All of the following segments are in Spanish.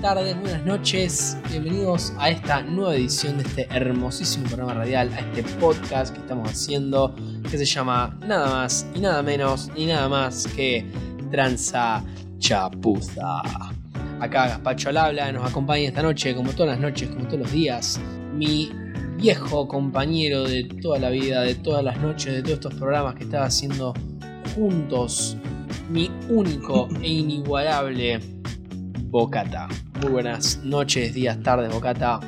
tardes, buenas noches. Bienvenidos a esta nueva edición de este hermosísimo programa radial, a este podcast que estamos haciendo, que se llama nada más y nada menos ni nada más que Tranza Chapuza. Acá Gaspacho al habla, nos acompaña esta noche, como todas las noches, como todos los días, mi viejo compañero de toda la vida, de todas las noches, de todos estos programas que estaba haciendo juntos, mi único e inigualable Bocata. Muy buenas noches, días, tardes, Bocata.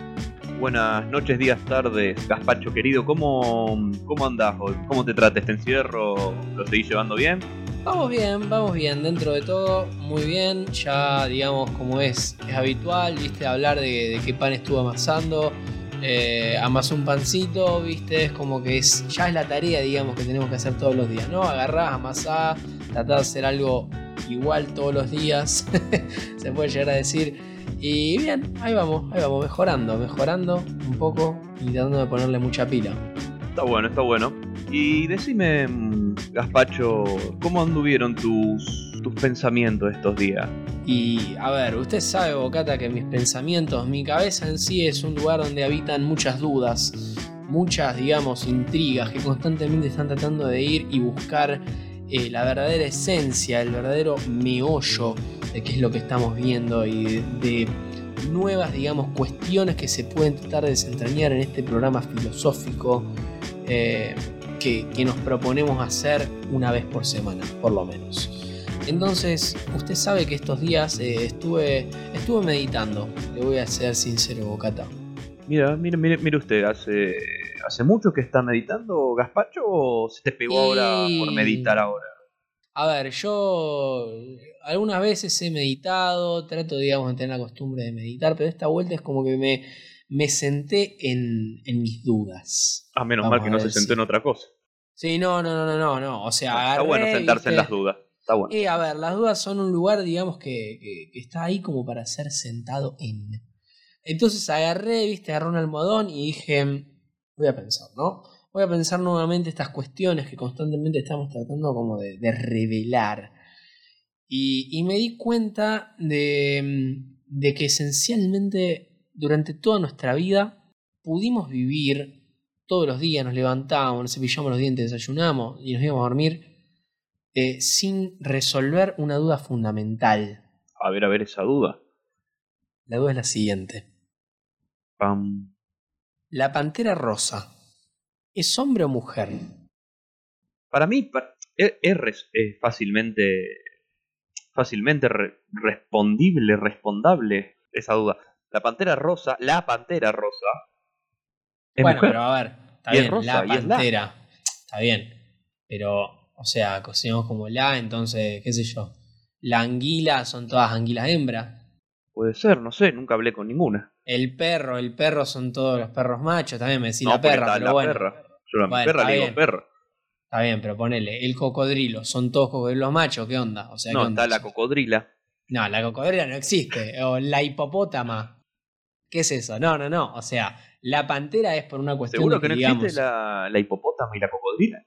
Buenas noches, días, tardes, Gaspacho querido. ¿Cómo, cómo andás hoy? ¿Cómo te trata este encierro? ¿Lo seguís llevando bien? Vamos bien, vamos bien, dentro de todo, muy bien. Ya, digamos, como es, es habitual, viste, hablar de, de qué pan estuvo amasando. Eh, amasó un pancito, viste, es como que es, ya es la tarea, digamos, que tenemos que hacer todos los días, ¿no? Agarrás, amasás, tratás de hacer algo igual todos los días, se puede llegar a decir. Y bien, ahí vamos, ahí vamos, mejorando, mejorando un poco y tratando de ponerle mucha pila. Está bueno, está bueno. Y decime, mm, Gaspacho, ¿cómo anduvieron tus, tus pensamientos estos días? Y a ver, usted sabe, Bocata, que mis pensamientos, mi cabeza en sí es un lugar donde habitan muchas dudas, muchas, digamos, intrigas que constantemente están tratando de ir y buscar eh, la verdadera esencia, el verdadero meollo de qué es lo que estamos viendo y de, nuevas, digamos, cuestiones que se pueden tratar de desentrañar en este programa filosófico eh, que, que nos proponemos hacer una vez por semana, por lo menos. Entonces, usted sabe que estos días eh, estuve, estuve meditando, le voy a ser sincero, Bocata. Mira, mire, mire, mire usted, ¿hace, ¿hace mucho que está meditando, Gaspacho, o se te pegó ahora por meditar ahora? A ver, yo algunas veces he meditado, trato, digamos, de tener la costumbre de meditar, pero esta vuelta es como que me, me senté en, en mis dudas. Ah, menos Vamos mal que no se sentó si- en otra cosa. Sí, no, no, no, no, no. O sea, está agarré, bueno sentarse en las dudas. Está bueno. Y a ver, las dudas son un lugar, digamos, que, que- que está ahí como para ser sentado en. Entonces agarré, viste, agarré un almohadón y dije, voy a pensar, ¿no? Voy a pensar nuevamente estas cuestiones que constantemente estamos tratando como de, de revelar. Y, y me di cuenta de, de que esencialmente durante toda nuestra vida pudimos vivir todos los días, nos levantábamos, nos cepillamos los dientes, desayunamos y nos íbamos a dormir eh, sin resolver una duda fundamental. A ver, a ver esa duda. La duda es la siguiente. Pam. ¿La pantera rosa es hombre o mujer? Para mí pa- es, es es fácilmente fácilmente re- respondible, respondable esa duda. La pantera rosa, la pantera rosa es bueno, mujer. pero a ver, está Y es bien, rosa, la y es la. pantera. Está bien. Pero, o sea, cocinamos como la, entonces, qué sé yo. La anguila son todas anguilas hembra. Puede ser, no sé, nunca hablé con ninguna. El perro, el perro son todos los perros machos. También me decís no, la perra, está pero la bueno. perra. Yo a mi Bueno, perra le digo bien. perra. Está bien, pero ponele, el cocodrilo, son todos cocodrilos machos, ¿qué onda? O sea, No, ¿qué onda? está la cocodrila. No, la cocodrila no existe. O la hipopótama. ¿Qué es eso? No, no, no. O sea, la pantera es por una cuestión ¿Seguro de que no digamos, existe la, la hipopótama y la cocodrila?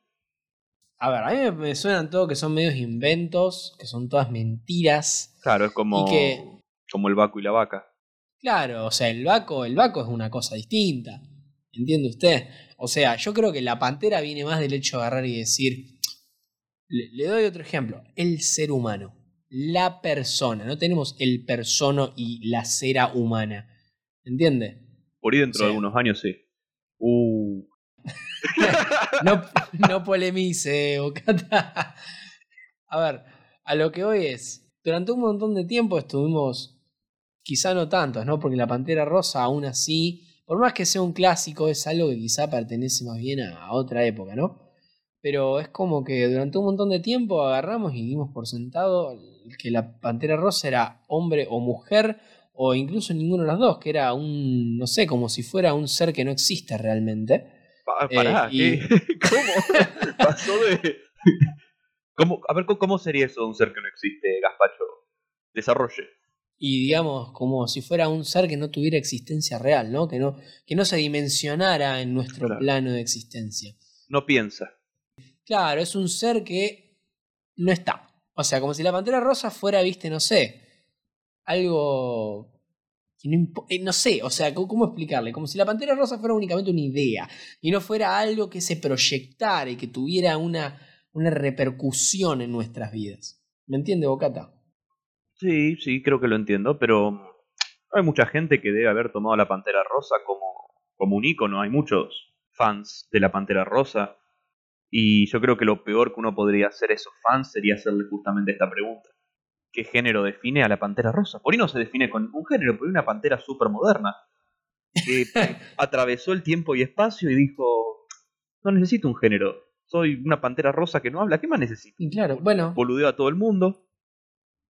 A ver, a mí me, me suenan todo que son medios inventos, que son todas mentiras. Claro, es como, Y que- como el vaco y la vaca. Claro, o sea, el vaco, el vaco es una cosa distinta. ¿Entiende usted? O sea, yo creo que la pantera viene más del hecho de agarrar y decir. Le, le doy otro ejemplo. El ser humano. La persona. No tenemos el persono y la cera humana. ¿Entiende? Por ahí dentro de algunos años sí. Uh, No, no polemice, Bocata. A ver, a lo que hoy es. Durante un montón de tiempo estuvimos, quizá no tantos, ¿no? Porque la Pantera Rosa aún así, por más que sea un clásico, es algo que quizá pertenece más bien a, a otra época, ¿no? Pero es como que durante un montón de tiempo agarramos y dimos por sentado que la Pantera Rosa era hombre o mujer, o incluso ninguno de los dos, que era un, no sé, como si fuera un ser que no existe realmente. pa- Eh, pará, y-. ¿Cómo? Pasó de. ¿Cómo, a ver, ¿cómo- ¿cómo sería eso de un ser que no existe, Gaspacho? Desarrolle. Y digamos como si fuera un ser que no tuviera existencia real, ¿no? Que no, que no se dimensionara en nuestro Claro. plano de existencia. No piensa. Claro, es un ser que no está. O sea, como si la pantera rosa fuera, viste, no sé, algo que no, eh, no sé, o sea, ¿cómo, cómo explicarle? Como si la Pantera Rosa fuera únicamente una idea y no fuera algo que se proyectara y que tuviera una, una repercusión en nuestras vidas. ¿Me entiende, Bocata? Sí, sí, creo que lo entiendo, pero hay mucha gente que debe haber tomado la Pantera Rosa como, como un ícono. Hay muchos fans de la Pantera Rosa. Y yo creo que lo peor que uno podría hacer a esos fans sería hacerle justamente esta pregunta. ¿Qué género define a la Pantera Rosa? Por ahí no se define con un género, pero una Pantera súper moderna. Que atravesó el tiempo y espacio y dijo, no necesito un género. Soy una Pantera Rosa que no habla. ¿Qué más necesito? Y claro, bueno. boludeo a todo el mundo.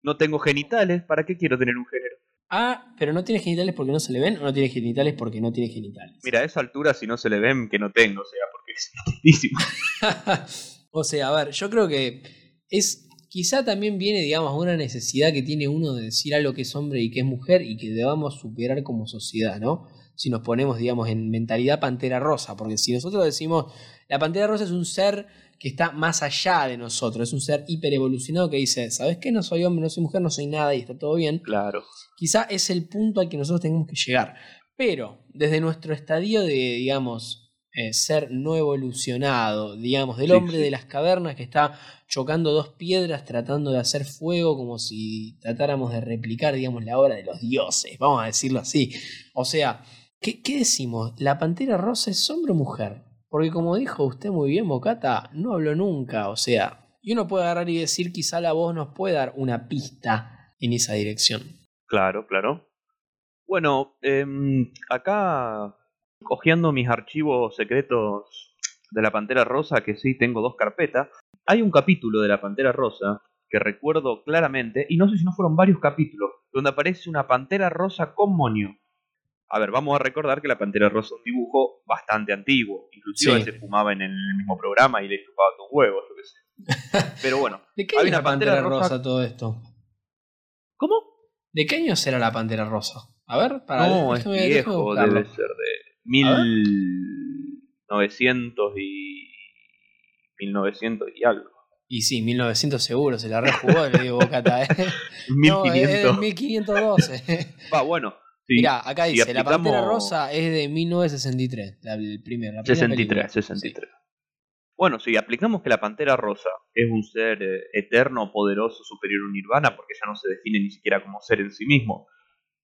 No tengo genitales, ¿para qué quiero tener un género? Ah, pero no tiene genitales porque no se le ven o no tiene genitales porque no tiene genitales. Mira, a esa altura si no se le ven que no tengo, o sea, porque es tristísimo. o sea, a ver, yo creo que es. Quizá también viene, digamos, una necesidad que tiene uno de decir algo que es hombre y que es mujer y que debamos superar como sociedad, ¿no? Si nos ponemos, digamos, en mentalidad pantera rosa, porque si nosotros decimos, la pantera rosa es un ser que está más allá de nosotros, es un ser hiperevolucionado que dice, ¿sabes qué? No soy hombre, no soy mujer, no soy nada y está todo bien. Claro. Quizá es el punto al que nosotros tenemos que llegar. Pero desde nuestro estadio de, digamos, eh, ser no evolucionado, digamos, del hombre de las cavernas que está chocando dos piedras tratando de hacer fuego como si tratáramos de replicar, digamos, la obra de los dioses, vamos a decirlo así. O sea, ¿qué, decimos? ¿La pantera rosa es hombre o mujer? Porque como dijo usted muy bien, Bocata, no habló nunca, o sea, y uno puede agarrar y decir, quizá la voz nos puede dar una pista en esa dirección. Claro, claro. Bueno, em, acá, cogiendo mis archivos secretos de la Pantera Rosa, que sí tengo dos carpetas, hay un capítulo de la Pantera Rosa que recuerdo claramente, y no sé si no fueron varios capítulos, donde aparece una Pantera Rosa con moño. A ver, vamos a recordar que la Pantera Rosa es un dibujo bastante antiguo, inclusive Sí. se fumaba en el mismo programa y le chupaba tus huevos, yo qué sé. Pero bueno, ¿De qué Hay año la Pantera Pantera Rosa, Rosa- todo esto? ¿cómo? ¿De qué año será la Pantera Rosa? A ver, para No, es viejo, debe ser de A ver. 1900 y 1900 y algo. Y sí, 1900 seguro, se la rejugó, le digo Bocata, ¿eh? No, es 1500. del 1512. Va, bueno. Sí, Mirá, acá dice, la Pantera Rosa es de 1963, la, el primer, la primera 63, película. 63. Bueno, si aplicamos que la Pantera Rosa es un ser eh, eterno, poderoso, superior a un nirvana, porque ya no se define ni siquiera como ser en sí mismo,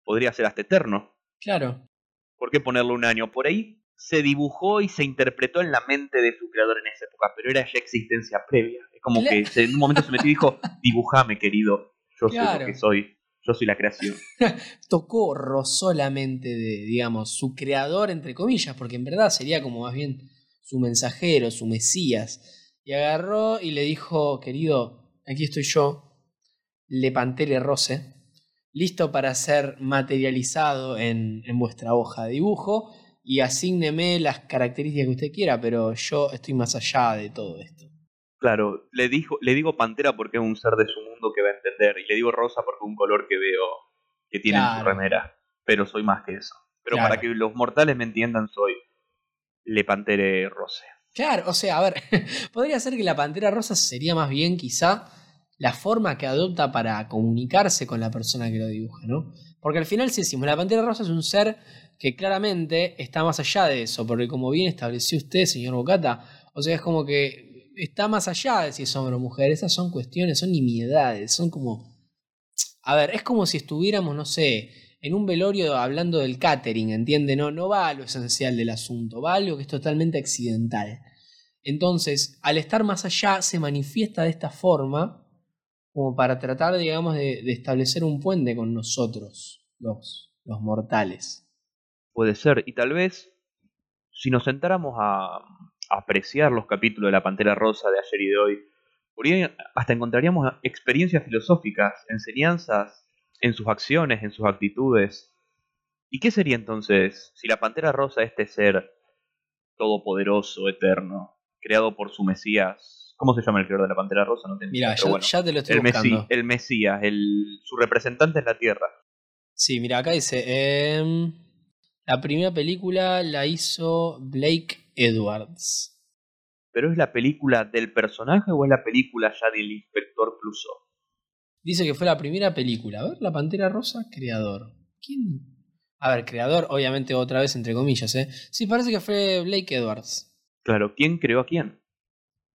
podría ser hasta eterno. Sí, claro. ¿Por qué ponerle un año? Por ahí se dibujó y se interpretó en la mente de su creador en esa época, pero era ya existencia previa. Es como que se- en un momento se metió y dijo, dibujame querido, yo soy Claro. lo que soy, yo soy la creación. Tocó, rozó la mente de, digamos, su creador, entre comillas, porque en verdad sería como más bien su mensajero, su mesías. Y agarró y le dijo, querido, aquí estoy yo, Le Pantele Rose, listo para ser materializado en, en vuestra hoja de dibujo y asígneme las características que usted quiera, pero yo estoy más allá de todo esto. Claro, le, dijo, le digo pantera porque es un ser de su mundo que va a entender, y le digo rosa porque es un color que veo que tiene en su remera, pero soy más que eso. Pero Claro. para que los mortales me entiendan, soy Le Pantere Rose. Claro, o sea, a ver, podría ser que la pantera rosa sería más bien quizá la forma que adopta para comunicarse con la persona que lo dibuja, ¿no? Porque al final, si decimos, la pantera rosa es un ser que claramente está más allá de eso, porque como bien estableció usted, señor Bocata, o sea, es como que está más allá de si es hombre o mujer, esas son cuestiones, son nimiedades, son como... A ver, es como si estuviéramos, no sé, en un velorio hablando del catering, ¿entiende? No, no va a lo esencial del asunto, va a algo que es totalmente accidental. Entonces, al estar más allá, se manifiesta de esta forma como para tratar, digamos, de, establecer un puente con nosotros, los, los mortales. Puede ser, y tal vez, si nos sentáramos a apreciar los capítulos de la Pantera Rosa de ayer y de hoy, por ahí hasta encontraríamos experiencias filosóficas, enseñanzas en sus acciones, en sus actitudes. ¿Y qué sería entonces si la Pantera Rosa, este ser todopoderoso, eterno, creado por su Mesías, ¿cómo se llama el creador de la Pantera Rosa? No tengo Mira, ya, bueno, ya te lo estoy el, buscando. Mesí- el Mesías, el, su representante en la Tierra. Sí, mira, acá dice, em, la primera película la hizo Blake Edwards. ¿Pero es la película del personaje o es la película ya del Inspector Clouseau? Dice que fue la primera película. A ver, La Pantera Rosa, creador. ¿Quién? A ver, creador, obviamente otra vez entre comillas, ¿eh? Sí, parece que fue Blake Edwards. Claro, ¿quién creó a quién?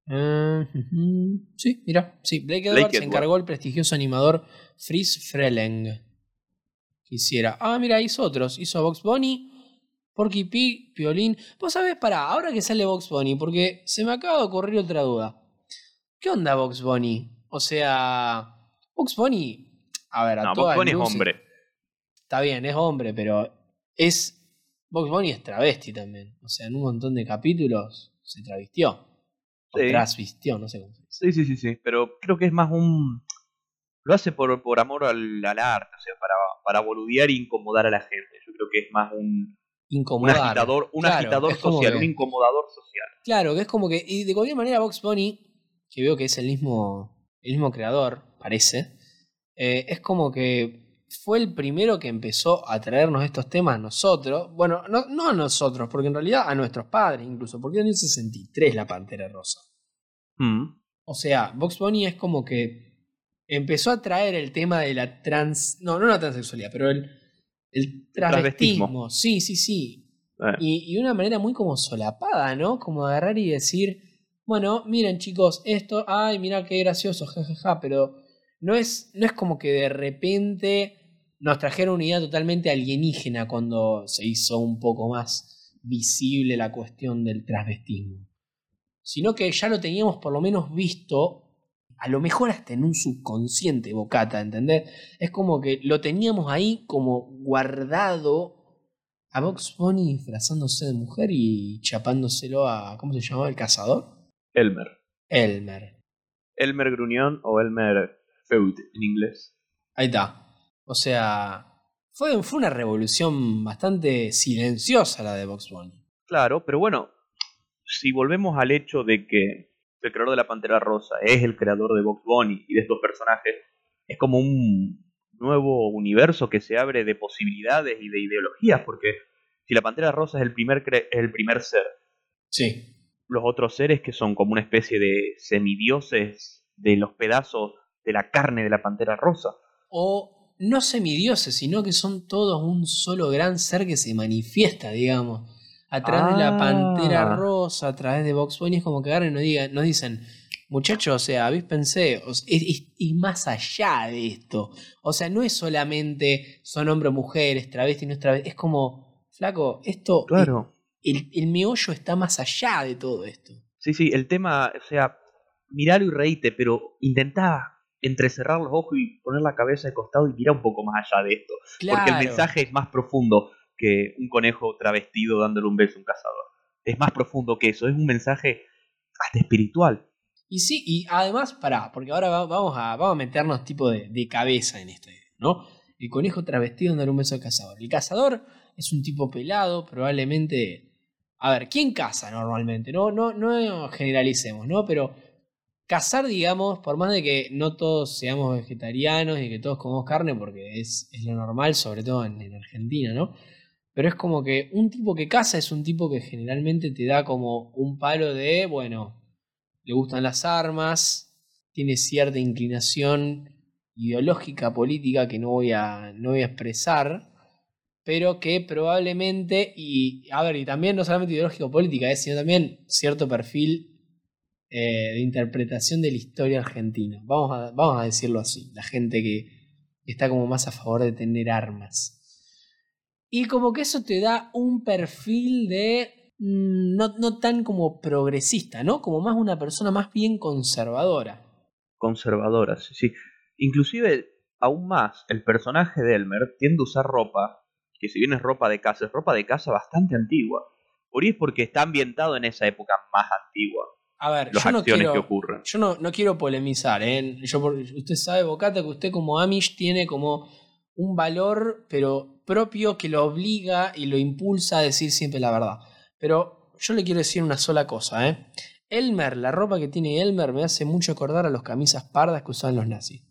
Uh, ujú. Sí, mira, sí, Blake Edwards Edwards. encargó al prestigioso animador Fritz Freleng. Que Hiciera. Ah, mira, hizo otros. Hizo a Box Bunny, Porky Pig, Piolín. Vos sabés, pará, ahora que sale Box Bunny, porque se me acaba de ocurrir otra duda. ¿Qué onda Box Bunny? O sea, Box Bunny, a ver, a No, todas Bob Bunny es hombre. Está bien, es hombre, pero es. Box Bunny es travesti también. O sea, en un montón de capítulos se travestió. O Sí. trasvistió, no sé cómo se dice. Sí, sí, sí, sí. Pero creo que es más un. Lo hace por, por amor al, al arte, o sea, para, para boludear e incomodar a la gente. Yo creo que es más un, un agitador, un Claro, agitador social, que- un incomodador social. Claro, que es como que. Y de cualquier manera, Box Bunny, que veo que es el mismo. El mismo creador, parece. eh, es como que fue el primero que empezó a traernos estos temas a nosotros. Bueno, no, no a nosotros, porque en realidad a nuestros padres incluso. Porque en el 63 la Pantera Rosa. Mm. O sea, Box Bunny es como que empezó a traer el tema de la trans. No, no la transexualidad, pero el, el Transvestismo. travestismo. Sí, sí, sí. Eh, Y, y de una manera muy como solapada, ¿no? Como agarrar y decir, bueno, miren chicos, esto, ay, mira qué gracioso, jajaja, pero no es, no es como que de repente nos trajeron una idea totalmente alienígena cuando se hizo un poco más visible la cuestión del transvestismo. Sino que ya lo teníamos por lo menos visto, a lo mejor hasta en un subconsciente, Bocata, ¿entendés? Es como que lo teníamos ahí como guardado a Box Bunny disfrazándose de mujer y chapándoselo a. ¿Cómo se llamaba el cazador? Elmer. Elmer. Elmer Gruñón o Elmer Feud en inglés. Ahí está. O sea. Fue, fue una revolución bastante silenciosa la de Box Bunny. Claro, pero bueno, si volvemos al hecho de que el creador de la Pantera Rosa es el creador de Box Bunny y de estos personajes, es como un nuevo universo que se abre de posibilidades y de ideologías, porque si la Pantera Rosa es el primer, cre- es el primer ser, Sí. los otros seres que son como una especie de semidioses de los pedazos de la carne de la Pantera Rosa. O no semidioses, sino que son todos un solo gran ser que se manifiesta, digamos. A través de la Ah. pantera rosa, a través de Box Bunny, es como que agarran y nos, digan, nos dicen, muchachos, o sea, avíspense, o sea, es, es- es más allá de esto. O sea, no es solamente son hombres o mujeres, travesti, no es travesti, es como, flaco, esto, Claro. el, el meollo está más allá de todo esto. Sí, sí, el tema, o sea, miralo y reíte, pero intentá entrecerrar los ojos y poner la cabeza de costado y mirar un poco más allá de esto. Porque el Claro. mensaje es más profundo que un conejo travestido dándole un beso a un cazador. Es más profundo que eso, es un mensaje hasta espiritual. Y sí, y además, pará, porque ahora va- vamos a, vamos a meternos tipo de, cabeza en esto, ¿no? El conejo travestido dar un beso al cazador. El cazador es un tipo pelado, probablemente. A ver, ¿quién caza normalmente? No, no, no generalicemos, ¿no? Pero cazar, digamos, por más de que no todos seamos vegetarianos y que todos comamos carne, porque es, es lo normal, sobre todo en Argentina, ¿no? Pero es como que un tipo que caza es un tipo que generalmente te da como un palo de, bueno, le gustan las armas, tiene cierta inclinación ideológica, política que no voy a, no voy a expresar, pero que probablemente, y a ver, y también no solamente ideológico política, eh, sino también cierto perfil eh, de interpretación de la historia argentina. Vamos a, vamos a decirlo así, la gente que está como más a favor de tener armas. Y como que eso te da un perfil de mm, no, no tan como progresista, ¿no? Como más una persona más bien conservadora. Conservadoras, sí, sí. Inclusive, aún más, el personaje de Elmer tiende a usar ropa, que si bien es ropa de casa, es ropa de casa bastante antigua. Por ahí es porque está ambientado en esa época más antigua, A ver, las yo no acciones quiero, que ocurren. yo no, no quiero polemizar, ¿eh? Yo, usted sabe, Bocata, que usted como Amish tiene como un valor, pero propio que lo obliga y lo impulsa a decir siempre la verdad. Pero yo le quiero decir una sola cosa, ¿eh? Elmer, la ropa que tiene Elmer me hace mucho acordar a los camisas pardas que usaban los nazis.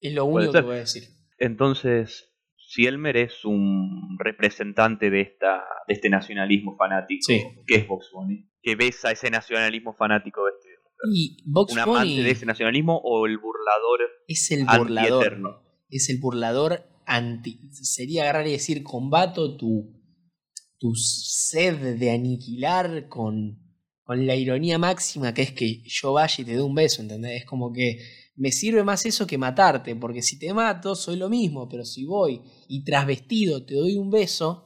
Es lo único que voy a decir. Entonces, si Elmer es un representante de, esta, de este nacionalismo fanático, Sí. que es Vox Bunny, que besa ese nacionalismo fanático de este Y Box ¿Un Bunny amante de ese nacionalismo o el burlador es el burlador. antieterno? Es el burlador Sería agarrar y decir, combato tu, tu sed de aniquilar con, con la ironía máxima que es que yo vaya y te dé un beso, ¿entendés? Es como que me sirve más eso que matarte, porque si te mato soy lo mismo, pero si voy y trasvestido te doy un beso,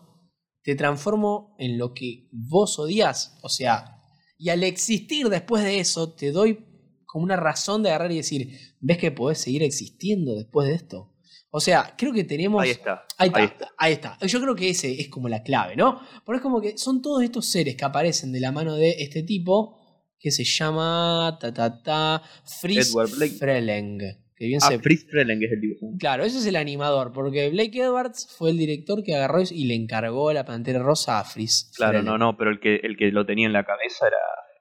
te transformo en lo que vos odias. O sea, y al existir después de eso, te doy como una razón de agarrar y decir, ¿ves que podés seguir existiendo después de esto? O sea, creo que tenemos... Ahí está. Ahí está, Ahí ahí está. Yo creo que ese es como la clave, ¿no? Porque es como que son todos estos seres que aparecen de la mano de este tipo que se llama ta ta ta Fritz. Freleng. Que bien Ah, se- Fritz Freleng es el dibujante. Claro, ese es el animador, porque Blake Edwards fue el director que agarró y le encargó la Pantera Rosa a Fritz. Claro, Freleng. no, no, pero el que, el que lo tenía en la cabeza era,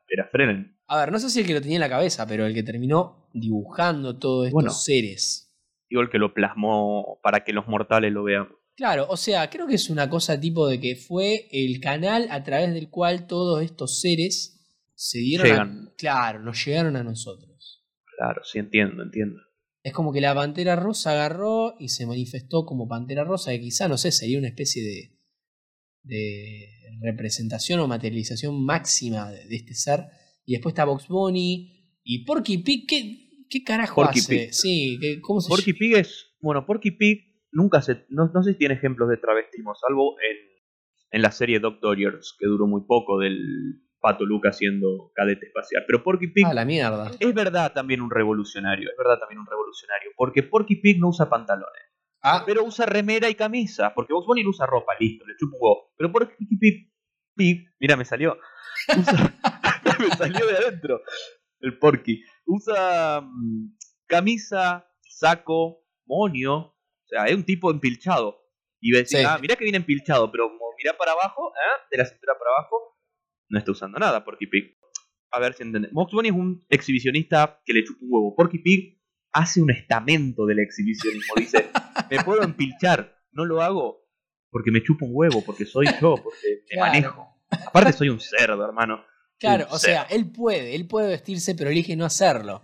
era Freleng. A ver, no sé si el que lo tenía en la cabeza, pero el que terminó dibujando todos estos Bueno. seres. Digo, el que lo plasmó para que los mortales lo vean. Claro, o sea, creo que es una cosa tipo de que fue el canal a través del cual todos estos seres se dieron a- claro, nos llegaron a nosotros. Claro, sí, entiendo, entiendo. Es como que la Pantera Rosa agarró y se manifestó como Pantera Rosa, que quizá, no sé, sería una especie de, de representación o materialización máxima de, de este ser. Y después está Box Bunny y Porky Pig, ¿qué, qué carajo Porky hace? Pig. Sí, ¿qué- ¿cómo se Porky Pig es. Bueno, Porky Pig nunca se. No, no sé si tiene ejemplos de travestismo, salvo en, en la serie Doctoriors, que duró muy poco, del Pato Luca siendo cadete espacial. Pero Porky Pig Ah, la mierda. es verdad también un revolucionario. Es verdad también un revolucionario. Porque Porky Pig no usa pantalones. Ah, Pero usa remera y camisa. Porque Box Bunny no usa ropa, listo, le chupo un huevo. Pero Porky Pig. Pig mira, me salió. Usa- me salió de adentro. El Porky. Usa mm, camisa, saco, monio. O sea, es un tipo empilchado. Y ves, Sí. ah, mirá que viene empilchado, pero como mirá para abajo, ¿eh? de la cintura para abajo, no está usando nada Porky Pig. A ver si entendés. Box Bunny es un exhibicionista que le chupa un huevo. Porky Pig hace un estamento del exhibicionismo. Dice, me puedo empilchar, no lo hago porque me chupa un huevo, porque soy yo, porque me Claro. manejo. Aparte soy un cerdo, hermano. Claro, o sea, él puede, él puede vestirse, pero elige no hacerlo.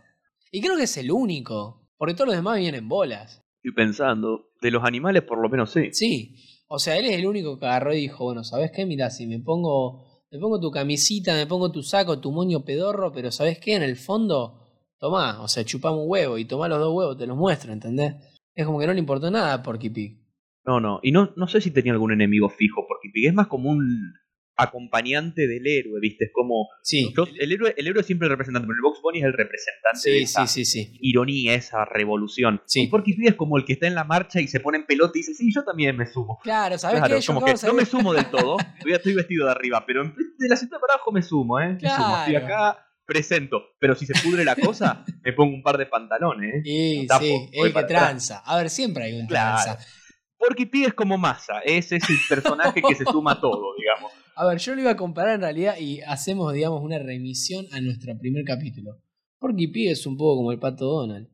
Y creo que es el único, porque todos los demás vienen en bolas. Estoy pensando, de los animales por lo menos sí. Sí, o sea, él es el único que agarró y dijo, bueno, ¿sabes qué? Mira, si me pongo, me pongo tu camisita, me pongo tu saco, tu moño pedorro, pero ¿sabes qué? En el fondo, tomá, o sea, chupame un huevo y tomá los dos huevos, te los muestro, ¿entendés? Es como que no le importó nada a Porky Pig. No, no, y no, no sé si tenía algún enemigo fijo, porque Pig es más como un acompañante del héroe, ¿viste? Es como... Sí, yo- el, héroe, el héroe es siempre el representante, pero el Box Bunny es el representante de esa sí, sí, sí. ironía, esa revolución. Sí. Y Porky es como el que está en la marcha y se pone en pelota y dice, sí, yo también me sumo. Claro, ¿sabes Claro, qué? Como que no me sumo del todo, todavía estoy vestido de arriba, pero en- de la cintura para abajo me sumo, ¿eh? Me sumo, estoy Claro. acá, presento. Pero si se pudre la cosa, me pongo un par de pantalones, ¿eh? Sí, tapo, sí, el que tranza. A ver, siempre hay un Claro. tranza. Porky Pig es como masa, ese es el personaje que se suma a todo, digamos. A ver, yo lo iba a comparar en realidad y hacemos, digamos, una remisión a nuestro primer capítulo. Porky Pig es un poco como el pato Donald.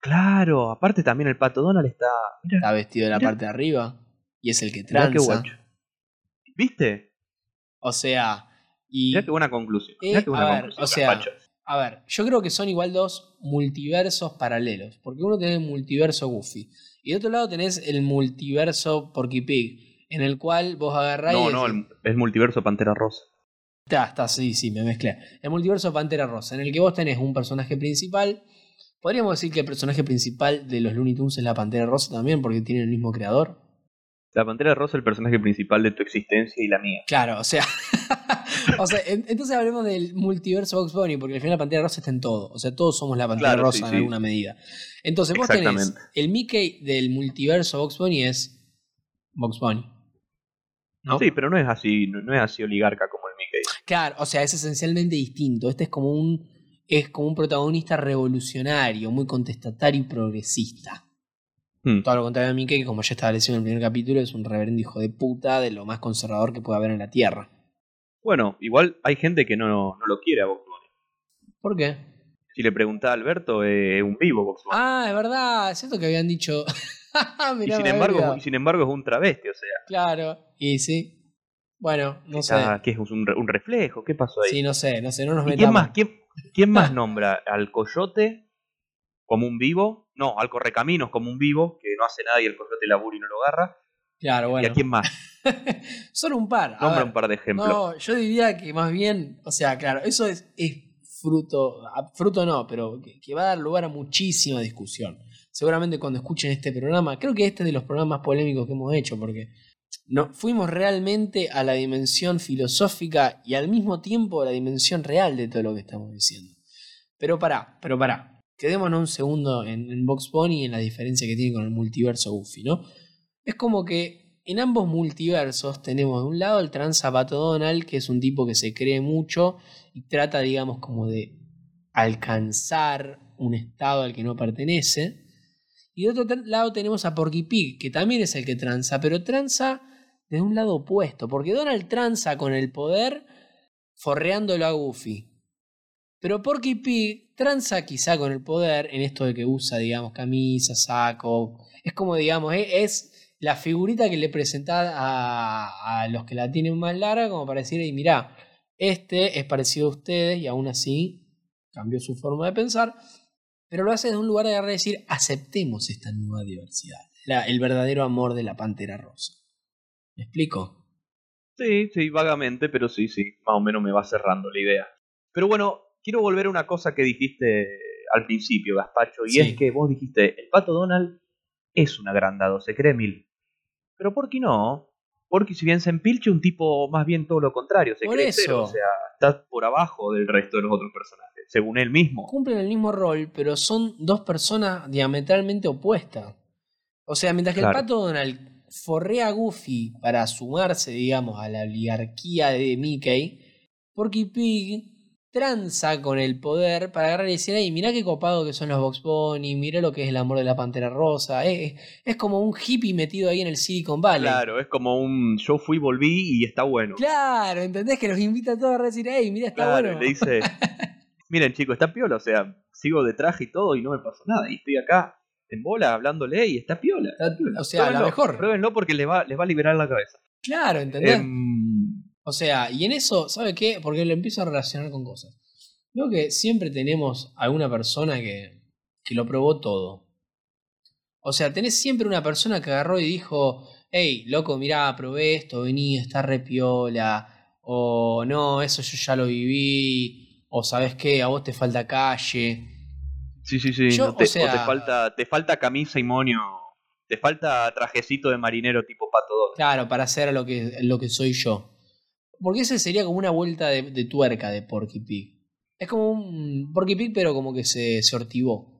Claro, aparte también el pato Donald está. Mira, Está vestido de la parte de arriba y es el que qué tranza. guacho. ¿Viste? O sea, y Mirá qué buena conclusión. Mirá Eh, qué buena a ver, conclusión. o sea, a ver, yo creo que son igual dos multiversos paralelos, porque uno tiene el multiverso Goofy y de otro lado tenés el multiverso Porky Pig, en el cual vos agarrás No, y no, el, es multiverso Pantera Rosa. Está, está, sí, sí, me mezclé. El multiverso Pantera Rosa, en el que vos tenés un personaje principal. Podríamos decir que el personaje principal de los Looney Tunes es la Pantera Rosa también, porque tiene el mismo creador. La Pantera Rosa es el personaje principal de tu existencia y la mía. Claro, o sea. o sea, en- entonces hablemos del multiverso Box Bunny, porque al final la Pantera Rosa está en todo. O sea, todos somos la Pantera Claro, Rosa sí, en sí. alguna medida. Entonces, vos tenés el Mickey del multiverso Box Bunny es Box Bunny. ¿No? Sí, pero no es así, no, no es así oligarca como el Mickey. Claro, o sea, es esencialmente distinto. Este es como un es como un protagonista revolucionario, muy contestatario y progresista. Hmm. Todo lo contrario de Mickey, que como ya estableció en el primer capítulo, es un reverendo hijo de puta de lo más conservador que puede haber en la Tierra. Bueno, igual hay gente que no, no lo quiere a Box Bunny. ¿Por qué? Si le preguntás a Alberto, es un vivo Box Bunny. Ah, es verdad, es cierto que habían dicho. y, sin embargo, y sin embargo es un travesti, o sea. Claro, y sí. Bueno, no sé. Ah, ¿Qué es un, un reflejo? ¿Qué pasó ahí? Sí, no sé, no sé, no nos ¿Y metamos. quién más? ¿Quién, ¿Quién más nombra al coyote como un vivo? No, al correcaminos como un vivo, que no hace nada y el coyote labura y no lo agarra. Claro, bueno. ¿Y a quién más? Solo un par. A Nombra ver, un par de ejemplos. No, yo diría que más bien, o sea, claro, eso es, es fruto, fruto no, pero que, que va a dar lugar a muchísima discusión. Seguramente cuando escuchen este programa, creo que este es de los programas polémicos que hemos hecho, porque no, fuimos realmente a la dimensión filosófica y al mismo tiempo a la dimensión real de todo lo que estamos diciendo. Pero pará, pero pará. Quedémonos un segundo en, en Box y en la diferencia que tiene con el multiverso Goofy, ¿no? Es como que en ambos multiversos tenemos de un lado el transapato Donald, que es un tipo que se cree mucho y trata, digamos, como de alcanzar un estado al que no pertenece. Y de otro lado tenemos a Porky Pig, que también es el que tranza, pero tranza de un lado opuesto, porque Donald tranza con el poder forreándolo a Goofy. Pero Porky Pig tranza quizá con el poder en esto de que usa, digamos, camisa, saco. Es como, digamos, e- es la figurita que le presenta a, a los que la tienen más larga, como para decir, y mirá, este es parecido a ustedes y aún así cambió su forma de pensar, pero lo hace desde un lugar de agarrar y decir, aceptemos esta nueva diversidad, la- el verdadero amor de la pantera rosa. ¿Me explico? Sí, sí, vagamente, pero sí, sí, más o menos me va cerrando la idea. Pero bueno, quiero volver a una cosa que dijiste al principio, Gaspacho, y Sí. es que vos dijiste, el pato Donald es un agrandado, se cree mil. Pero ¿por qué no? Porque si bien se empilche un tipo más bien todo lo contrario, se Por cree eso. cero, o sea, está por abajo del resto de los otros personajes, según él mismo. Cumplen el mismo rol, pero son dos personas diametralmente opuestas. O sea, mientras que Claro. el pato Donald forrea a Goofy para sumarse, digamos, a la oligarquía de Mickey, Porky Pig tranza con el poder para agarrar y decir, hey, mirá qué copado que son los Box Bunny, mirá lo que es el amor de la Pantera Rosa. Es, es como un hippie metido ahí en el Silicon Valley. Claro, es como un yo fui, volví y está bueno. Claro, ¿entendés? Que los invita a todos a decir, hey, mirá, está Claro, bueno. le dice, miren chicos, está piola, o sea, sigo de traje y todo y no me pasó nada. Y estoy acá en bola hablándole y está piola. Está- o sea, la Pruébenlo, mejor. Pruébenlo porque les va, les va a liberar la cabeza. Claro, ¿entendés? Em, O sea, y en eso, ¿sabe qué? Porque lo empiezo a relacionar con cosas. Creo que siempre tenemos alguna persona que, que lo probó todo. O sea, tenés siempre una persona que agarró y dijo, hey, loco, mirá, probé esto, vení, está re piola. O no, eso yo ya lo viví. O sabes qué, a vos te falta calle. sí, sí, sí. Yo, no te, o sea- te falta, te falta camisa y moño. Te falta trajecito de marinero tipo pato. Claro, para hacer lo que, lo que soy yo. Porque ese sería como una vuelta de, de tuerca de Porky Pig. Es como un Porky Pig, pero como que se, se ortivó.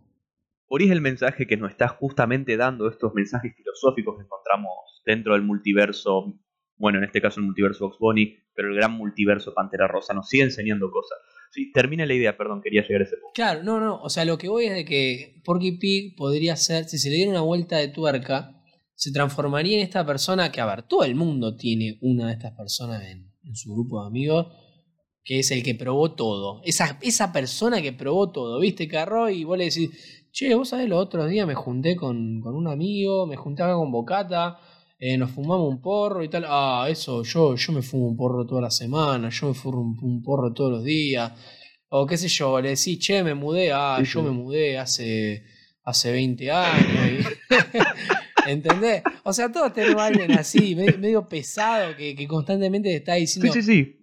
Por es el mensaje que nos está justamente dando estos mensajes filosóficos que encontramos dentro del multiverso. Bueno, en este caso el multiverso Box Bunny, pero el gran multiverso Pantera Rosa nos sigue enseñando cosas. Sí, termina la idea, perdón, quería llegar a ese punto. Claro, no, no. O sea, lo que voy es de que Porky Pig podría ser, si se le diera una vuelta de tuerca, se transformaría en esta persona que, a ver, todo el mundo tiene una de estas personas en, en su grupo de amigos, que es el que probó todo. Esa, esa persona que probó todo, ¿viste? Que agarró y vos le decís, che, vos sabés, los otros días me junté con, con un amigo, me junté acá con Bocata, eh, nos fumamos un porro y tal. Ah, eso, yo, yo me fumo un porro toda la semana, yo me fumo un, un porro todos los días. O qué sé yo, le decís, che, me mudé, ah, Sí, yo sí. me mudé hace, hace 20 años. y- ¿Entendés? O sea, todos tenemos a alguien así, me- medio pesado, que, que constantemente te está diciendo. Sí, sí, sí.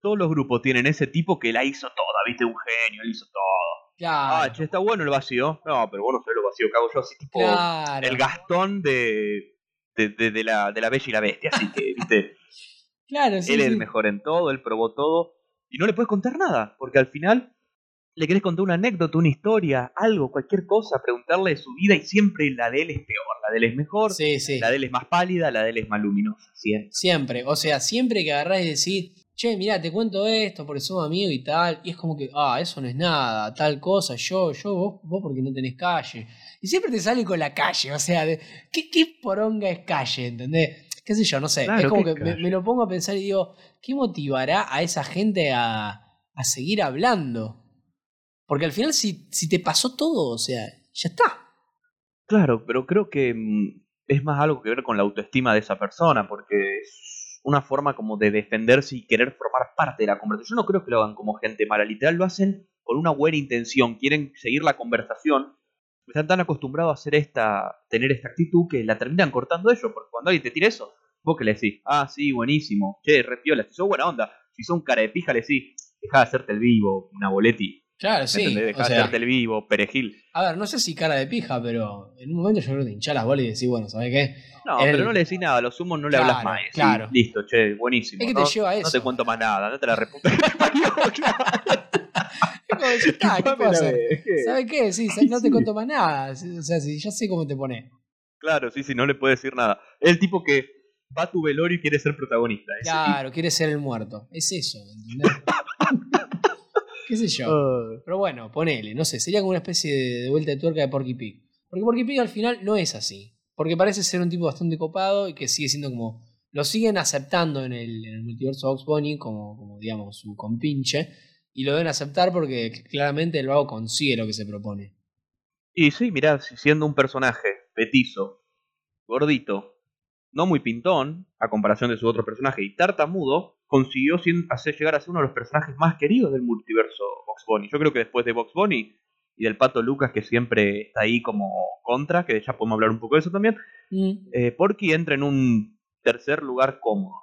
Todos los grupos tienen ese tipo que la hizo toda, viste, un genio, él hizo todo. Claro, Ah, che, está bueno el vacío. No, pero vos no sabés lo vacío que hago yo, así tipo claro. el Gastón de, de, de- de la, de la Bella y la Bestia, así que, viste, Claro, sí, él es sí. el mejor en todo, él probó todo, y no le puedes contar nada, porque al final le querés contar una anécdota, una historia, algo, cualquier cosa, preguntarle de su vida, y siempre la de él es peor, la de él es mejor, Sí, sí. la de él es más pálida, la de él es más luminosa, siempre. Siempre, o sea, siempre que agarrás y decís, che, mirá, te cuento esto porque somos amigos y tal, y es como que, ah, eso no es nada, tal cosa, yo, yo, vos, vos porque no tenés calle. Y siempre te sale con la calle, o sea, de, ¿qué, qué poronga es calle, ¿entendés? ¿Qué sé yo? No sé. Claro, es como ¿qué que me, me lo pongo a pensar y digo, ¿qué motivará a esa gente a, a seguir hablando? Porque al final, si, si te pasó todo, o sea, ya está. Claro, pero creo que mm, es más algo que ver con la autoestima de esa persona, porque una forma como de defenderse y querer formar parte de la conversación. Yo no creo que lo hagan como gente mala, literal lo hacen con una buena intención, quieren seguir la conversación, están tan acostumbrados a hacer esta, tener esta actitud que la terminan cortando ellos, porque cuando alguien te tira eso, vos que le decís, ah, sí, buenísimo, che, repiola, si sos buena onda, si sos un cara de pija, le decís, deja de hacerte el vivo, una boleti. Claro, sí. Deja de hacerte el vivo, perejil. A ver, no sé si cara de pija, pero en un momento yo creo que te hinchás las bolas y decís, bueno, ¿sabes qué? No, pero no le decís nada, a los humos no le hablas más. Claro. listo, che, buenísimo. Es que te lleva a eso. No te cuento más nada, no te la reputa. ¿qué ¿Sabes qué? Sí, no te cuento más nada. O sea, sí, ya sé cómo te pone. Claro, sí, sí, no le puedo decir nada. Es el tipo que va a tu velorio y quiere ser protagonista. Claro, quiere ser el muerto. Es eso, ¿entendés? ¿Qué sé yo? Pero bueno, ponele, no sé, sería como una especie de, vuelta de tuerca de Porky Pig. Porque Porky Pig al final no es así. Porque parece ser un tipo bastante copado y que sigue siendo como. Lo siguen aceptando en el, en el multiverso Ox Bunny como, como, digamos, su compinche y lo deben aceptar porque claramente el vago consigue lo que se propone. Y sí, mirá, siendo un personaje petizo, gordito, no muy pintón, a comparación de su otro personaje, y tartamudo, consiguió hacer llegar a ser uno de los personajes más queridos del multiverso Box Bunny. Yo creo que después de Box Bunny y del Pato Lucas, que siempre está ahí como contra, que ya podemos hablar un poco de eso también, mm. eh, Porky entra en un tercer lugar cómodo.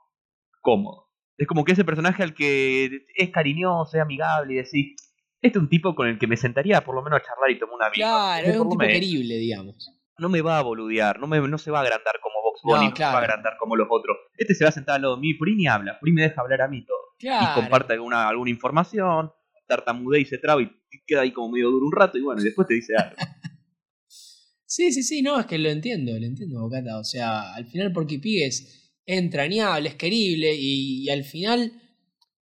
Cómodo. Es como que ese personaje al que es cariñoso, es amigable y decís, este es un tipo con el que me sentaría por lo menos a charlar y tomar una vida. Claro, es un tipo querible, digamos. No me va a boludear, no, me, no se va a agrandar como Vox Bunny, no, se va a agrandar como los otros. Este se va a sentar al lado de mí, por ni habla, por me deja hablar a mí todo. Y comparte alguna, alguna información, tartamudea y se traba y queda ahí como medio duro un rato y bueno, y después te dice algo. sí, sí, sí, no, es que lo entiendo, lo entiendo, Bocata. O sea, al final Porky Pig es entrañable, es querible y, al final,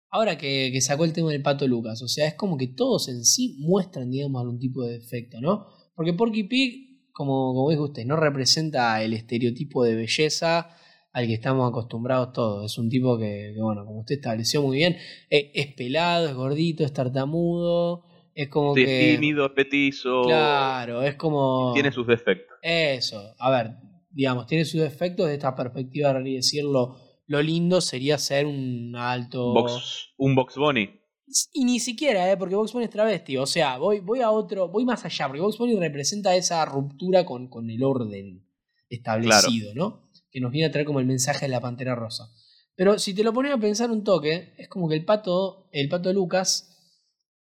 ahora que, sacó el tema del pato Lucas, o sea, es como que todos en sí muestran, digamos, algún tipo de defecto, ¿no? Porque Porky Pig, como, como dijo usted, no representa el estereotipo de belleza al que estamos acostumbrados todos. Es un tipo que, bueno, como usted estableció muy bien, es, pelado, es gordito, es tartamudo. Es como que. tímido, es petizo. Claro, es como. Tiene sus defectos. Eso. A ver, digamos, tiene sus defectos de esta perspectiva, de decirlo, lo lindo sería ser un alto... un Box Bunny. Y ni siquiera, ¿eh? porque Box Bunny es travesti. O sea, voy, voy a otro, voy más allá, porque Box Bunny representa esa ruptura con, con el orden establecido, ¿no? Que nos viene a traer como el mensaje de la pantera rosa. Pero si te lo pones a pensar un toque, es como que el pato, el pato Lucas,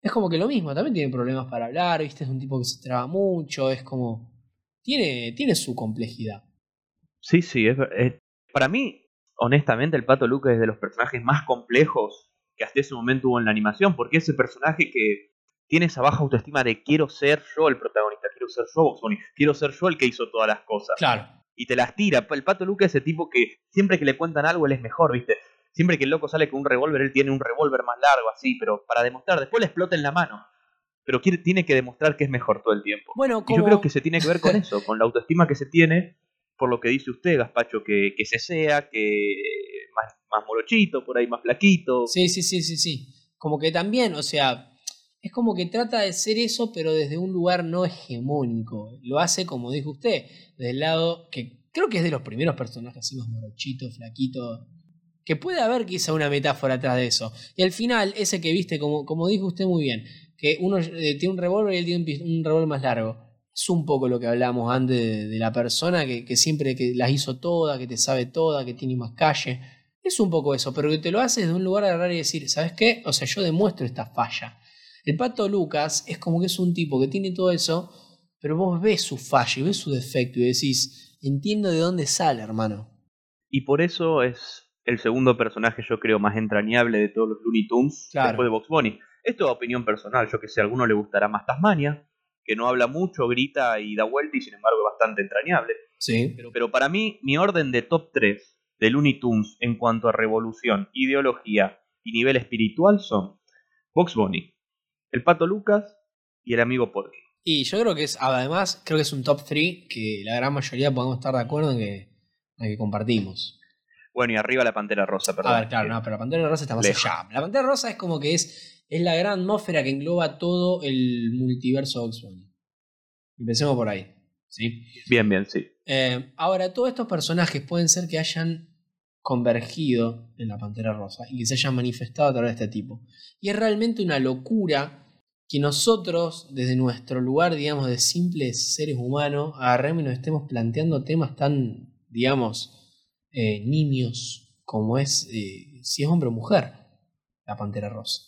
es como que lo mismo, también tiene problemas para hablar, ¿viste? Es un tipo que se traba mucho, es como. Tiene, tiene su complejidad. Sí, sí, es, para mí, honestamente, el Pato Lucas es de los personajes más complejos que hasta ese momento hubo en la animación, porque ese personaje que tiene esa baja autoestima de quiero ser yo el protagonista, quiero ser yo quiero ser yo el que hizo todas las cosas. Claro. Y te las tira. El Pato Lucas es ese tipo que siempre que le cuentan algo él es mejor, ¿viste? Siempre que el loco sale con un revólver, él tiene un revólver más largo, así, pero para demostrar, después le explota en la mano. Pero quiere, tiene que demostrar que es mejor todo el tiempo. Bueno, Y yo creo que se tiene que ver con eso, con la autoestima que se tiene por lo que dice usted, Gaspacho, que, que se sea, que más, morochito, por ahí más flaquito. Sí, sí, sí, sí, sí. Como que también, o sea, es como que trata de ser eso, pero desde un lugar no hegemónico. Lo hace, como dijo usted, del lado que creo que es de los primeros personajes así más morochito, flaquito. Que puede haber quizá una metáfora atrás de eso. Y al final, ese que viste, como, como dijo usted muy bien, que uno eh, tiene un revólver y él tiene un, un revólver más largo es un poco lo que hablamos antes de, la persona que, siempre que las hizo todas, que te sabe toda, que tiene más calle. Es un poco eso, pero que te lo haces de un lugar de agarrar y decir, ¿sabes qué? O sea, yo demuestro esta falla. El pato Lucas es como que es un tipo que tiene todo eso, pero vos ves su falla y ves su defecto y decís, entiendo de dónde sale, hermano. Y por eso es el segundo personaje, yo creo, más entrañable de todos los Looney Tunes después de Box Bunny. Esto es opinión personal, yo que sé, a alguno le gustará más Tasmania, que no habla mucho, grita y da vuelta y sin embargo es bastante entrañable. Sí. Pero, para mí, mi orden de top 3 de Looney Tunes en cuanto a revolución, ideología y nivel espiritual son Box Bunny, el Pato Lucas y el amigo Porky. Y yo creo que es, además, creo que es un top 3 que la gran mayoría podemos estar de acuerdo en que, que compartimos. Bueno, y arriba la Pantera Rosa, perdón. A ver, claro, no, pero la Pantera Rosa está más allá. La Pantera Rosa es como que es es la gran atmósfera que engloba todo el multiverso Oxford. Empecemos por ahí. ¿Sí? Bien, bien, sí. Eh, ahora, todos estos personajes pueden ser que hayan convergido en la Pantera Rosa y que se hayan manifestado a través de este tipo. Y es realmente una locura que nosotros, desde nuestro lugar, digamos, de simples seres humanos, agarremos y nos estemos planteando temas tan, digamos, eh, niños como es eh, si es hombre o mujer la Pantera Rosa.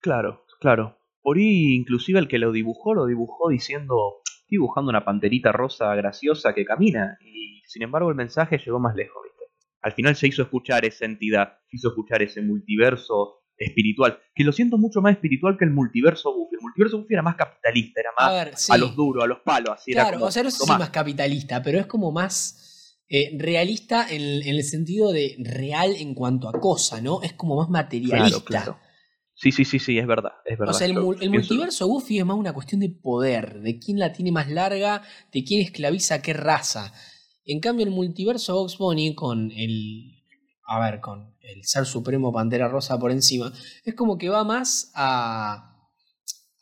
Claro, claro. Por ahí, inclusive el que lo dibujó, lo dibujó diciendo, dibujando una panterita rosa graciosa que camina. Y sin embargo el mensaje llegó más lejos, ¿viste? Al final se hizo escuchar esa entidad, se hizo escuchar ese multiverso espiritual, que lo siento mucho más espiritual que el multiverso Buffy. El multiverso Buffy era más capitalista, era más a, los duros, a los palos, así claro, era como, o sea, no sé si más capitalista, pero es como más eh, realista en, el sentido de real en cuanto a cosa, ¿no? Es como más materialista. Claro, Sí, sí, sí, sí, es verdad, es verdad. O sea, el, multiverso Buffy es más una cuestión de poder, de quién la tiene más larga, de quién esclaviza a qué raza. En cambio, el multiverso Box Bunny con el a ver, con el ser supremo Pantera Rosa por encima, es como que va más a,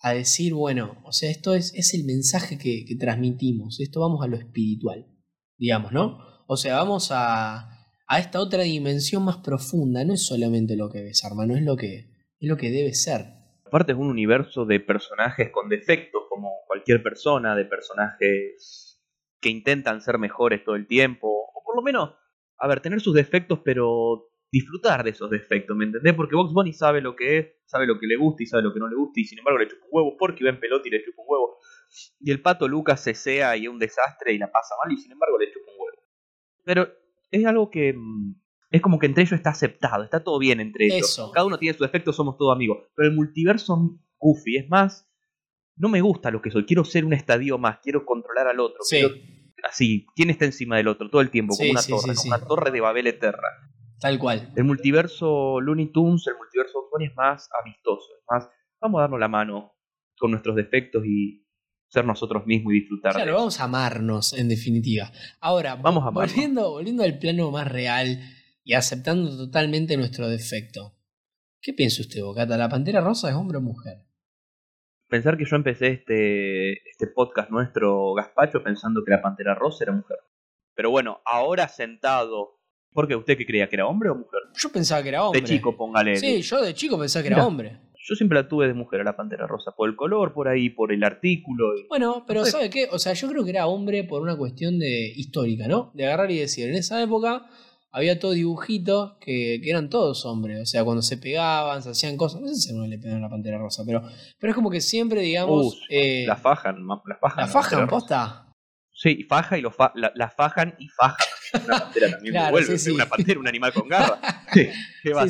a decir, bueno, o sea, esto es, es el mensaje que, transmitimos, esto vamos a lo espiritual, digamos, ¿no? O sea, vamos a, a esta otra dimensión más profunda, no es solamente lo que ves, hermano, es lo que, es lo que debe ser. Aparte es un universo de personajes con defectos, como cualquier persona, de personajes que intentan ser mejores todo el tiempo, o por lo menos a ver, tener sus defectos, pero disfrutar de esos defectos, ¿me entendés? Porque Box Bunny sabe lo que es, sabe lo que le gusta y sabe lo que no le gusta, y sin embargo le chupa un huevo porque va en pelota y le chupa un huevo. Y el pato Lucas se sea y es un desastre y la pasa mal, y sin embargo le chupa un huevo. Pero es algo que. Es como que entre ellos está aceptado, está todo bien entre ellos. Cada uno tiene sus defectos, somos todos amigos. Pero el multiverso goofy es más. No me gusta lo que soy, quiero ser un estadio más, quiero controlar al otro. Sí así, ¿quién está encima del otro? Todo el tiempo, como una torre, como una torre de Babel Eterna. Tal cual. El multiverso Looney Tunes, el multiverso Bunny es más amistoso, es más, vamos a darnos la mano con nuestros defectos y ser nosotros mismos y disfrutar. Claro, vamos a amarnos, en definitiva. Ahora, vamos a volviendo, volviendo al plano más real y aceptando totalmente nuestro defecto. ¿Qué piensa usted, Bocata? ¿La pantera rosa es hombre o mujer? Pensar que yo empecé este, este podcast nuestro, Gaspacho, pensando que la Pantera Rosa era mujer. Pero bueno, ahora sentado. ¿Por qué? ¿Usted qué creía? ¿Que era hombre o mujer? Yo pensaba que era hombre. De chico, póngale. Sí, yo de chico pensaba que era hombre. Yo siempre la tuve de mujer a la Pantera Rosa, por el color, por ahí, por el artículo. Bueno, pero ¿sabe qué? O sea, yo creo que era hombre por una cuestión de histórica, ¿no? De agarrar y decir, en esa época había todo dibujitos que, que, eran todos hombres. O sea, cuando se pegaban, se hacían cosas. No sé si a uno le pegan a la pantera rosa, pero, pero es como que siempre, digamos. Uh, eh, la fajan, la fajan. La fajan, posta. Sí, faja y lo la, fajan y fajan. Una pantera también claro, vuelve. Sí, Una pantera, un animal con garra. sí,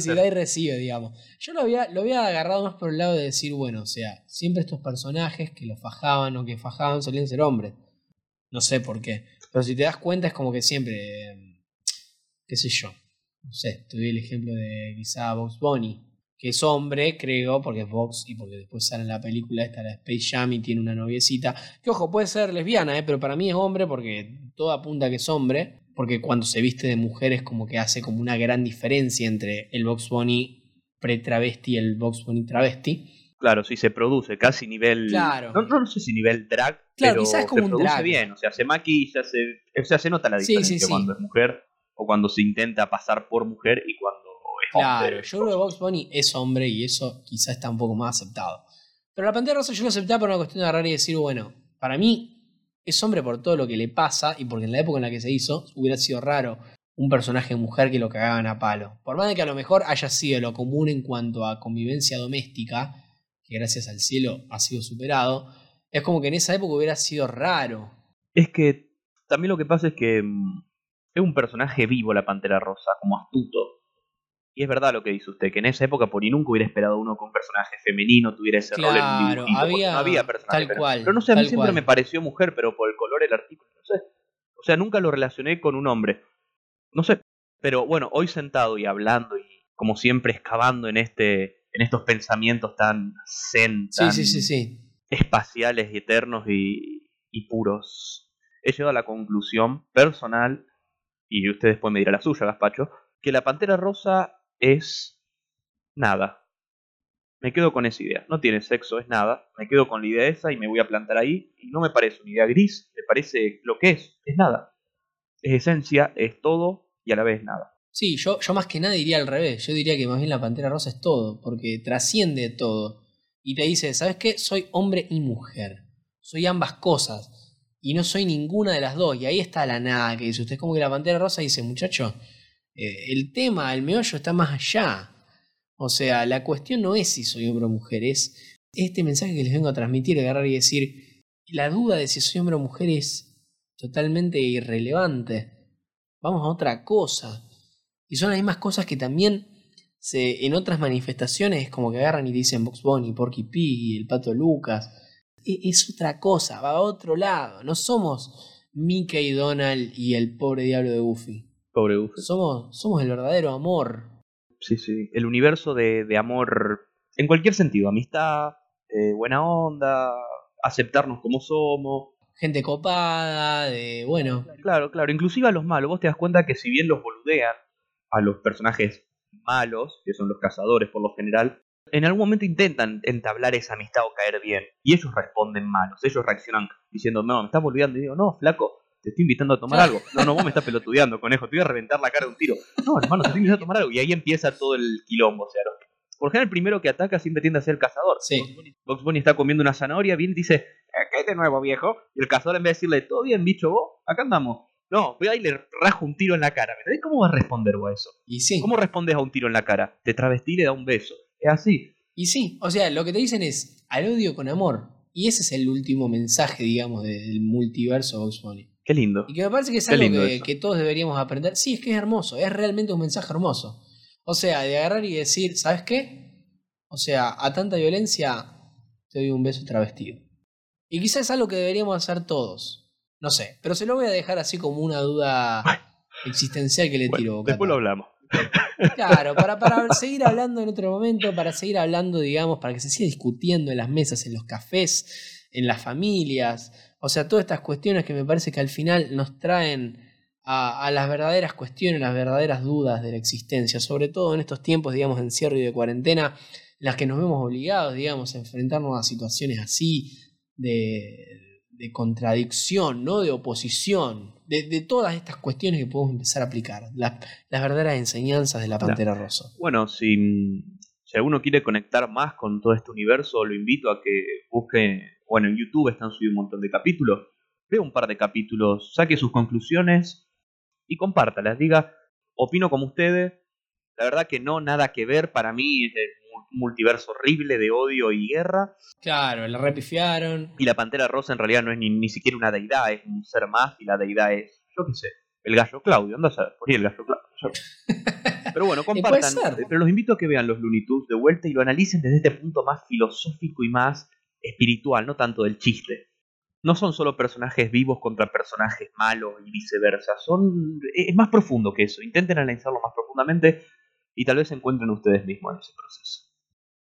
sí, da y recibe, digamos. Yo lo había, lo había agarrado más por el lado de decir, bueno, o sea, siempre estos personajes que lo fajaban o que fajaban solían ser hombres. No sé por qué. Pero si te das cuenta, es como que siempre qué sé yo. No sé, te doy el ejemplo de quizá Box Bunny, que es hombre, creo, porque es Box y porque después sale en la película esta, la Space Jam, y tiene una noviecita. Que ojo, puede ser lesbiana, ¿eh? pero para mí es hombre porque todo apunta que es hombre. Porque cuando se viste de mujer es como que hace como una gran diferencia entre el Box Bunny pre-travesti y el Box Bunny travesti. Claro, sí se produce, casi nivel. Claro. No, no, sé si nivel drag, claro, pero quizás es como se un produce bien. O sea, se maquilla, se, o sea, se nota la diferencia cuando es mujer o cuando se intenta pasar por mujer y cuando es hombre. Claro, yo creo que Box Bunny es hombre y eso quizás está un poco más aceptado. Pero la Pantera Rosa yo lo aceptaba por una cuestión de agarrar y decir, bueno, para mí es hombre por todo lo que le pasa y porque en la época en la que se hizo hubiera sido raro un personaje mujer que lo cagaban a palo. Por más de que a lo mejor haya sido lo común en cuanto a convivencia doméstica, que gracias al cielo ha sido superado, es como que en esa época hubiera sido raro. Es que también lo que pasa es que mm, es un personaje vivo la Pantera Rosa, como astuto. Y es verdad lo que dice usted, que en esa época por ni nunca hubiera esperado uno con un personaje femenino tuviera ese rol en un había, no había personaje tal cual, pero no sé, a mí siempre me pareció mujer, pero por el color del artículo, no sé. O sea, nunca lo relacioné con un hombre. No sé. Pero bueno, hoy sentado y hablando y como siempre excavando en este en estos pensamientos tan zen, tan sí, sí, sí, espaciales y eternos y, y puros, he llegado a la conclusión personal y usted después me dirá la suya, Gaspacho, que la Pantera Rosa es nada. Me quedo con esa idea. No tiene sexo, es nada. Me quedo con la idea esa y me voy a plantar ahí. Y no me parece una idea gris, me parece lo que es. Es nada. Es esencia, es todo y a la vez nada. Sí, yo, yo más que nada diría al revés. Yo diría que más bien la Pantera Rosa es todo, porque trasciende todo. y te dice, ¿sabes qué? Soy hombre y mujer. Soy ambas cosas. Y no soy ninguna de las dos. Y ahí está la nada que dice usted. Es como que la pantera rosa dice, muchacho, eh, el tema, el meollo está más allá. O sea, la cuestión no es si soy hombre o mujer, es este mensaje que les vengo a transmitir, agarrar y decir, la duda de si soy hombre o mujer es totalmente irrelevante. Vamos a otra cosa. Y son las mismas cosas que también se, en otras manifestaciones como que agarran y dicen Box Bunny, Porky Pig el Pato Lucas. E, es otra cosa, va a otro lado. No somos Mickey, Donald y el pobre diablo de Goofy. Pobre Goofy. Somos, somos el verdadero amor. Sí, sí. El universo de, de amor en cualquier sentido. Amistad, eh, buena onda, aceptarnos como somos. Gente copada, de bueno. Claro, claro. Inclusive a los malos. Vos te das cuenta que si bien los boludean a los personajes malos, que son los cazadores por lo general, en algún momento intentan entablar esa amistad o caer bien. Y ellos responden malos. Ellos reaccionan diciendo, no, me estás boludeando. Y digo, no, flaco, te estoy invitando a tomar algo. No, no, vos me estás pelotudeando, conejo, te voy a reventar la cara de un tiro. No, hermano, te estoy invitando a tomar algo. Y ahí empieza todo el quilombo. O sea, los por ejemplo, el primero que ataca siempre tiende a ser el cazador. Sí. Box Bunny está comiendo una zanahoria, viene y dice, eh, ¿qué de nuevo, viejo? Y el cazador en vez de decirle, ¿todo bien, bicho vos? Acá andamos. No, voy ahí y le rajo un tiro en la cara. ¿Me ¿Cómo vas a responder vos a eso? Y sí. ¿Cómo respondes a un tiro en la cara? Te travestí y le da un beso. Es así. Y sí, o sea, lo que te dicen es al odio con amor. Y ese es el último mensaje, digamos, del multiverso Box Bunny. Qué lindo. Y que me parece que es algo que, que, todos deberíamos aprender. Sí, es que es hermoso, es realmente un mensaje hermoso. O sea, de agarrar y decir, ¿sabes qué? O sea, a tanta violencia te doy un beso travestido. Y quizás es algo que deberíamos hacer todos. No sé, pero se lo voy a dejar así como una duda existencial que le tiro. Después lo hablamos. Claro, para, seguir hablando en otro momento, para seguir hablando, digamos, para que se siga discutiendo en las mesas, en los cafés, en las familias. O sea, todas estas cuestiones que me parece que al final nos traen a, a, las verdaderas cuestiones, las verdaderas dudas de la existencia, sobre todo en estos tiempos, digamos, de encierro y de cuarentena, las que nos vemos obligados, digamos, a enfrentarnos a situaciones así de, de contradicción, ¿no? De oposición, de, de, todas estas cuestiones que podemos empezar a aplicar, las, las verdaderas enseñanzas de la Pantera Rosa. Bueno, si, si alguno quiere conectar más con todo este universo, lo invito a que busque, bueno, en YouTube están subidos un montón de capítulos, vea un par de capítulos, saque sus conclusiones y compártalas, diga, opino como ustedes, la verdad que no, nada que ver, para mí es multiverso horrible de odio y guerra. Claro, la repifiaron. Y la Pantera Rosa en realidad no es ni, ni siquiera una deidad, es un ser más y la deidad es, yo qué sé, el gallo Claudio, anda a saber, por ahí el gallo Claudio. Pero bueno, compartan. Pero los invito a que vean los Looney Tunes de vuelta y lo analicen desde este punto más filosófico y más espiritual, no tanto del chiste. No son solo personajes vivos contra personajes malos y viceversa. Son es más profundo que eso. Intenten analizarlo más profundamente y tal vez se encuentren ustedes mismos en ese proceso.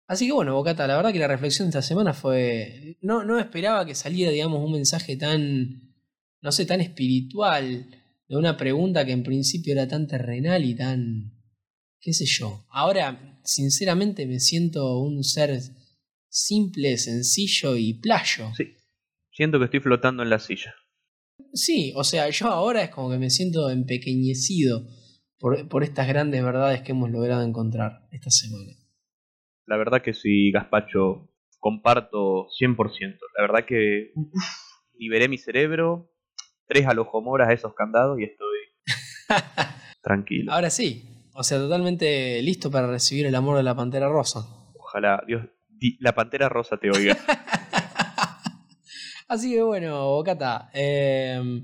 Así que bueno, Bocata, la verdad que la reflexión de esta semana fue. No, no esperaba que saliera, digamos, un mensaje tan. no sé, tan espiritual. De una pregunta que en principio era tan terrenal y tan. qué sé yo. Ahora, sinceramente, me siento un ser simple, sencillo y playo. Sí. Siento que estoy flotando en la silla. Sí, o sea, yo ahora es como que me siento empequeñecido por, por estas grandes verdades que hemos logrado encontrar esta semana. La verdad que sí, Gaspacho, comparto 100%. La verdad que liberé mi cerebro, tres alojomoras a esos candados y estoy tranquilo. Ahora sí, o sea, totalmente listo para recibir el amor de la Pantera Rosa. Ojalá, Dios, la Pantera Rosa te oiga. Así que bueno, Bocata, eh,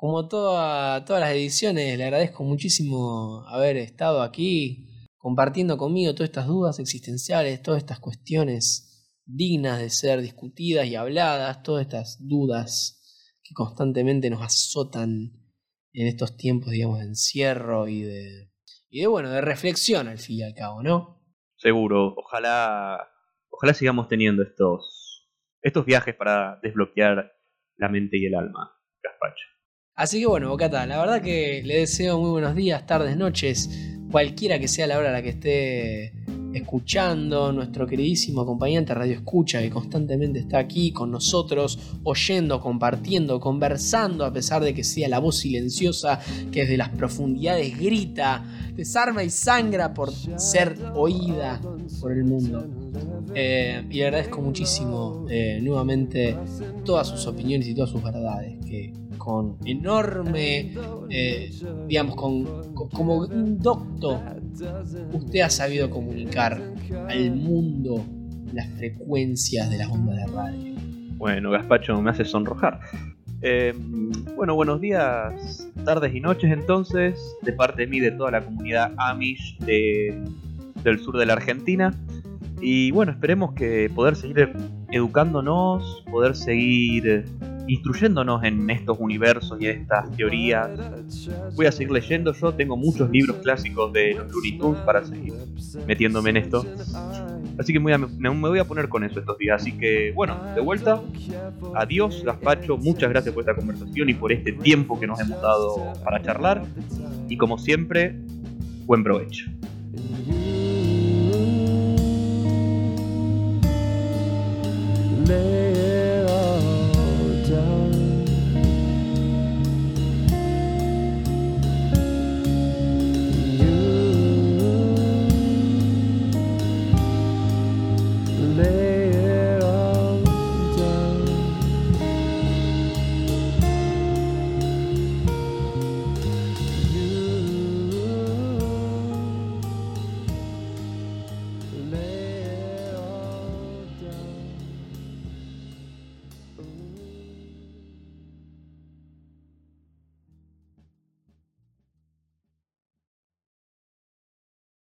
como todas las ediciones, le agradezco muchísimo haber estado aquí compartiendo conmigo todas estas dudas existenciales, todas estas cuestiones dignas de ser discutidas y habladas, todas estas dudas que constantemente nos azotan en estos tiempos, digamos, de encierro y de, y de bueno, de reflexión al fin y al cabo, ¿no? Seguro, ojalá, ojalá sigamos teniendo estos, estos viajes para desbloquear la mente y el alma, Gaspacho. Así que bueno, Bocata, la verdad que le deseo muy buenos días, tardes, noches, cualquiera que sea la hora a la que esté escuchando, nuestro queridísimo acompañante Radio Escucha, que constantemente está aquí con nosotros, oyendo, compartiendo, conversando, a pesar de que sea la voz silenciosa que desde las profundidades grita, desarma y sangra por ser oída por el mundo. Eh, y agradezco muchísimo eh, nuevamente todas sus opiniones y todas sus verdades, que con enorme, eh, digamos, con, como un docto, usted ha sabido comunicar al mundo las frecuencias de las ondas de radio. Bueno, Gaspacho me hace sonrojar. bueno, buenos días, tardes y noches entonces, de parte de mí, de toda la comunidad Amish del sur de la Argentina. Y bueno, esperemos que poder seguir educándonos, poder seguir instruyéndonos en estos universos y estas teorías. Voy a seguir leyendo, yo tengo muchos libros clásicos de los Looney para seguir metiéndome en esto. Así que me voy, a, poner con eso estos días. Así que bueno, de vuelta. Adiós, Gaspacho. Muchas gracias por esta conversación y por este tiempo que nos hemos dado para charlar. Y como siempre, buen provecho. name.